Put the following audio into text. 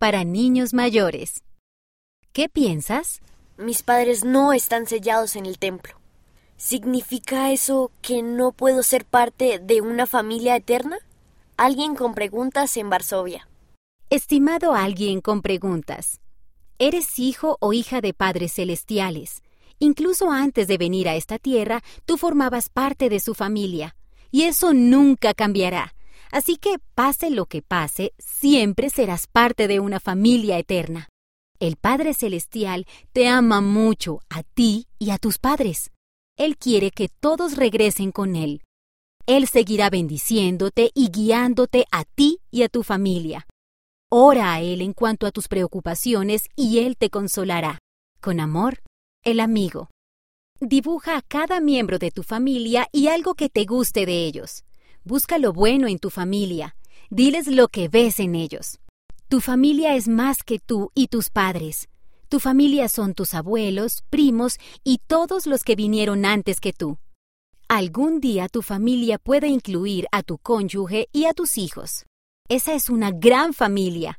para niños mayores. ¿Qué piensas? Mis padres no están sellados en el templo. ¿Significa eso que no puedo ser parte de una familia eterna? Alguien con preguntas en Varsovia. Estimado alguien con preguntas, eres hijo o hija de padres celestiales. Incluso antes de venir a esta tierra, tú formabas parte de su familia. Y eso nunca cambiará. Así que, pase lo que pase, siempre serás parte de una familia eterna. El Padre Celestial te ama mucho a ti y a tus padres. Él quiere que todos regresen con Él. Él seguirá bendiciéndote y guiándote a ti y a tu familia. Ora a Él en cuanto a tus preocupaciones y Él te consolará. Con amor, el amigo. Dibuja a cada miembro de tu familia y algo que te guste de ellos. Busca lo bueno en tu familia. Diles lo que ves en ellos. Tu familia es más que tú y tus padres. Tu familia son tus abuelos, primos y todos los que vinieron antes que tú. Algún día tu familia puede incluir a tu cónyuge y a tus hijos. Esa es una gran familia.